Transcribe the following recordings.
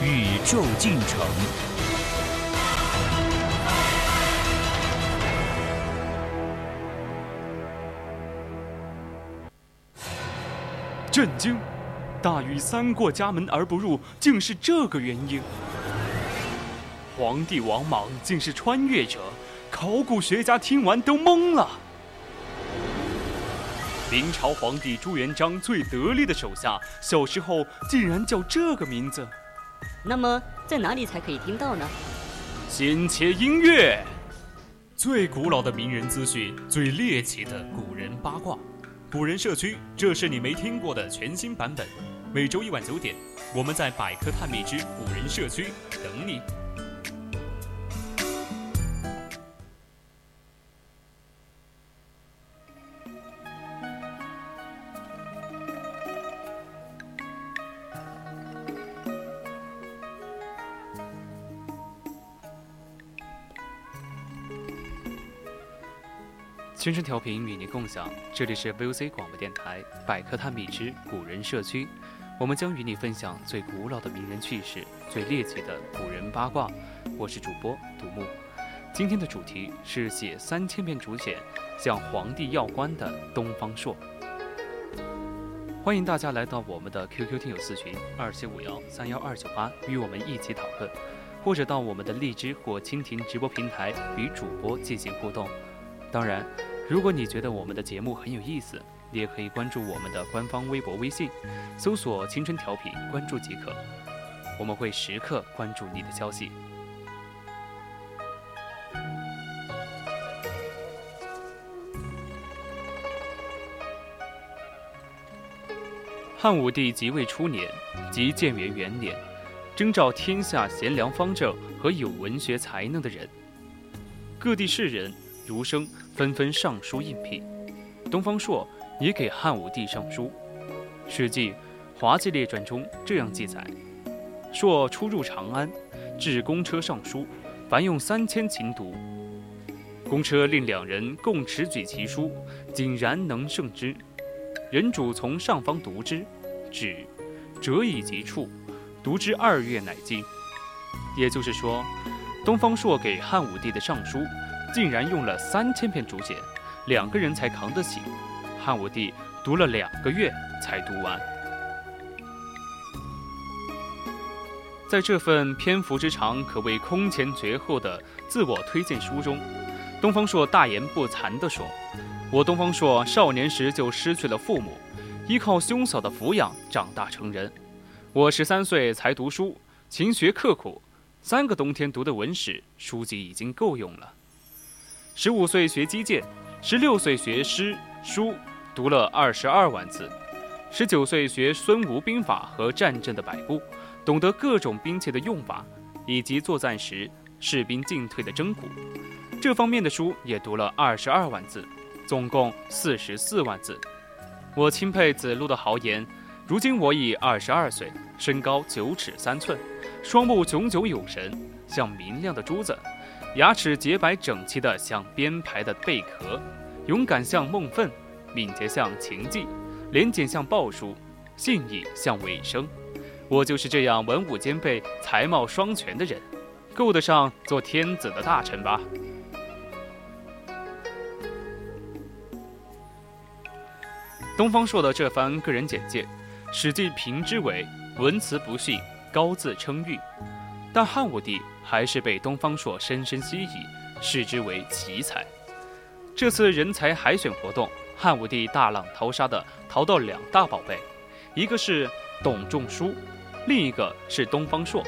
宇宙进程。震惊！大禹三过家门而不入，竟是这个原因。皇帝王莽竟是穿越者。考古学家听完都懵了。明朝皇帝朱元璋最得力的手下，小时候竟然叫这个名字。那么在哪里才可以听到呢？先切音乐。最古老的名人资讯，最猎奇的古人八卦，古人社区，这是你没听过的全新版本。每周一晚九点，我们在百科探秘之古人社区等你。全程调频与您共享，这里是 VOC 广播电台百科探秘之古人社区，我们将与你分享最古老的名人趣事，最猎奇的古人八卦。我是主播独木，今天的主题是写三千篇竹简向皇帝要官的东方朔。欢迎大家来到我们的 QQ 听友四群二七五幺三幺二九八，与我们一起讨论，或者到我们的荔枝或蜻蜓直播平台与主播进行互动。当然。如果你觉得我们的节目很有意思，你也可以关注我们的官方微博、微信，搜索“青春调频”，关注即可。我们会时刻关注你的消息。汉武帝即位初年，即建元元年，征召天下贤良方正和有文学才能的人，各地士人。儒生纷纷上书应聘，东方朔也给汉武帝上书。《史记·滑稽列传》中这样记载：朔初入长安，至公车上书，凡用三千秦读。公车令两人共持举其书，井然能胜之。人主从上方读之，止，折以及处，读之二月乃尽。也就是说，东方朔给汉武帝的上书。竟然用了三千篇竹简，两个人才扛得起。汉武帝读了两个月才读完。在这份篇幅之长可谓空前绝后的自我推荐书中，东方朔大言不惭地说：“我东方朔少年时就失去了父母，依靠兄嫂的抚养长大成人。我十三岁才读书，勤学刻苦，三个冬天读的文史书籍已经够用了。”十五岁学击剑，十六岁学诗书，读了二十二万字；十九岁学孙吴兵法和战阵的摆布，懂得各种兵器的用法，以及作战时士兵进退的征鼓。这方面的书也读了二十二万字，总共四十四万字。我钦佩子路的豪言：如今我已二十二岁，身高九尺三寸，双目炯炯有神，像明亮的珠子。牙齿洁白整齐的像编排的贝壳，勇敢像孟奋，敏捷像秦晋，廉洁像鲍叔，信义像尾生。我就是这样文武兼备、才貌双全的人，够得上做天子的大臣吧？东方朔的这番个人简介，《史记》评之为文辞不逊，高自称誉。但汉武帝还是被东方朔深深吸引，视之为奇才。这次人才海选活动，汉武帝大浪淘沙的淘到两大宝贝，一个是董仲舒，另一个是东方朔。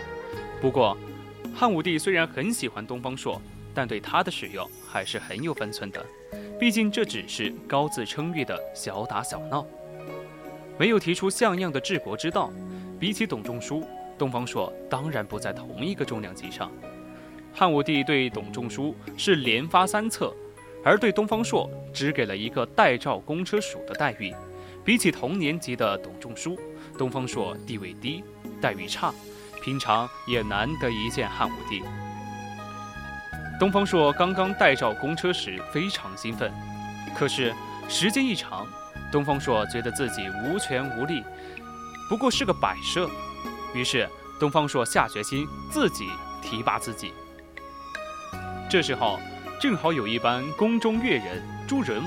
不过，汉武帝虽然很喜欢东方朔，但对他的使用还是很有分寸的。毕竟这只是高自称誉的小打小闹，没有提出像样的治国之道。比起董仲舒。东方朔当然不在同一个重量级上。汉武帝对董仲舒是连发三策，而对东方朔只给了一个代诏公车署的待遇。比起同年级的董仲舒，东方朔地位低，待遇差，平常也难得一见汉武帝。东方朔刚刚代诏公车时非常兴奋，可是时间一长，东方朔觉得自己无权无力，不过是个摆设。于是东方朔下决心自己提拔自己。这时候，正好有一班宫中乐人朱人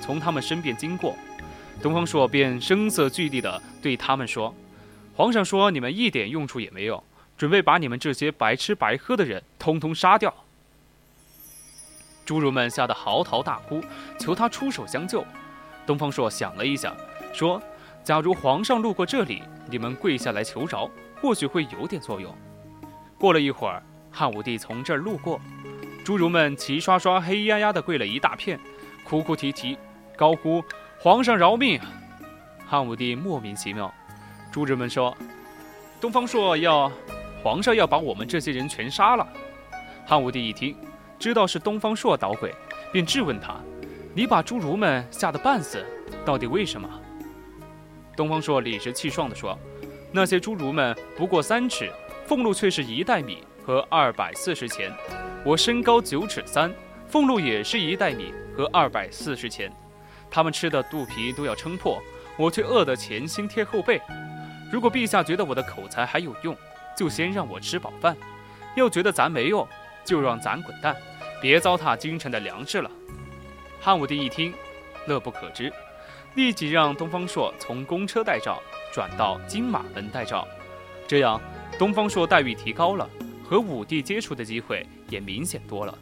从他们身边经过，东方朔便声色俱厉地对他们说：“皇上说你们一点用处也没有，准备把你们这些白吃白喝的人通通杀掉。”侏儒们吓得嚎啕大哭，求他出手相救。东方朔想了一想，说：“假如皇上路过这里，你们跪下来求饶，或许会有点作用。”过了一会儿，汉武帝从这儿路过。侏儒们齐刷刷、黑压压地跪了一大片，哭哭啼啼，高呼“皇上饶命！”汉武帝莫名其妙。侏儒们说：“东方朔要，皇上要把我们这些人全杀了。”汉武帝一听，知道是东方朔捣鬼，便质问他：“你把侏儒们吓得半死，到底为什么？”东方朔理直气壮地说：“那些侏儒们不过三尺，俸禄却是一袋米和二百四十钱。”我身高九尺三，俸禄也是一袋米和二百四十钱，他们吃的肚皮都要撑破，我却饿得前心贴后背。如果陛下觉得我的口才还有用，就先让我吃饱饭；要觉得咱没用，就让咱滚蛋，别糟蹋京城的粮食了。汉武帝一听，乐不可支，立即让东方朔从公车带诏转到金马门待诏，这样东方朔待遇提高了。和武帝接触的机会也明显多了，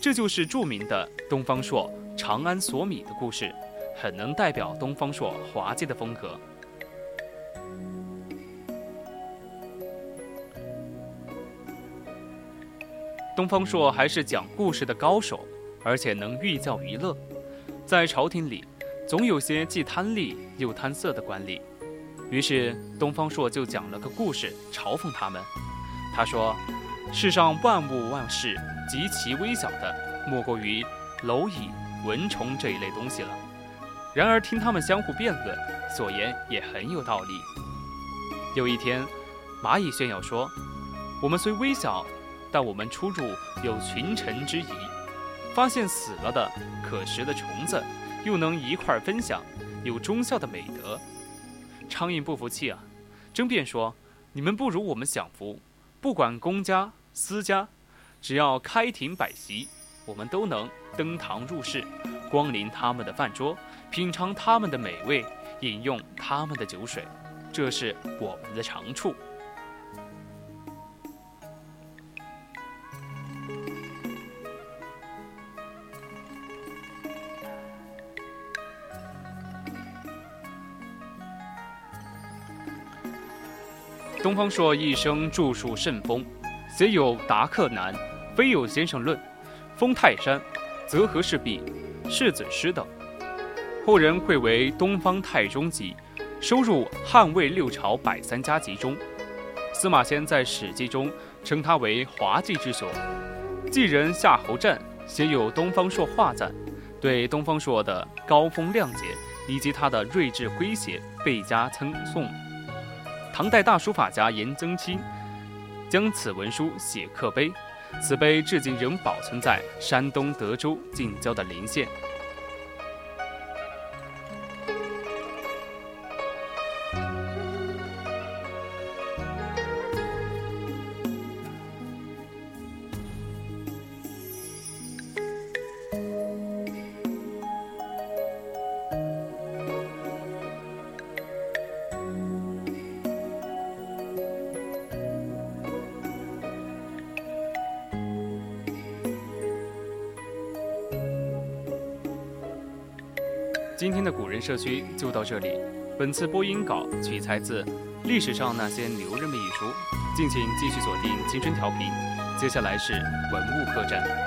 这就是著名的东方朔长安索米的故事，很能代表东方朔滑稽的风格。东方朔还是讲故事的高手，而且能寓教于乐。在朝廷里，总有些既贪利又贪色的官吏，于是东方朔就讲了个故事嘲讽他们。他说。世上万物万事极其微小的，莫过于蝼蚁、蚊虫这一类东西了。然而听他们相互辩论，所言也很有道理。有一天，蚂蚁炫耀说：“我们虽微小，但我们出入有群臣之谊。发现死了的可食的虫子，又能一块分享，有忠孝的美德。”苍蝇不服气啊，争辩说：“你们不如我们享福。”不管公家私家，只要开庭摆席，我们都能登堂入室，光临他们的饭桌，品尝他们的美味，饮用他们的酒水，这是我们的长处。东方朔一生著述甚丰，写有《达克难》《非有先生论》《封泰山》《泽和氏璧》《世子诗》等，后人汇为《东方太宗集》，收入汉魏六朝百三家集中。司马迁在《史记》中称他为滑稽之雄。继人夏侯湛写有《东方朔画赞》，对东方朔的高风亮节以及他的睿智诙谐倍加称颂。唐代大书法家颜曾卿将此文书写刻碑，此碑至今仍保存在山东德州近郊的临县。今天的古人社区就到这里。本次播音稿取材自《历史上那些牛人们》一书，敬请继续锁定青春调频。接下来是文物客栈。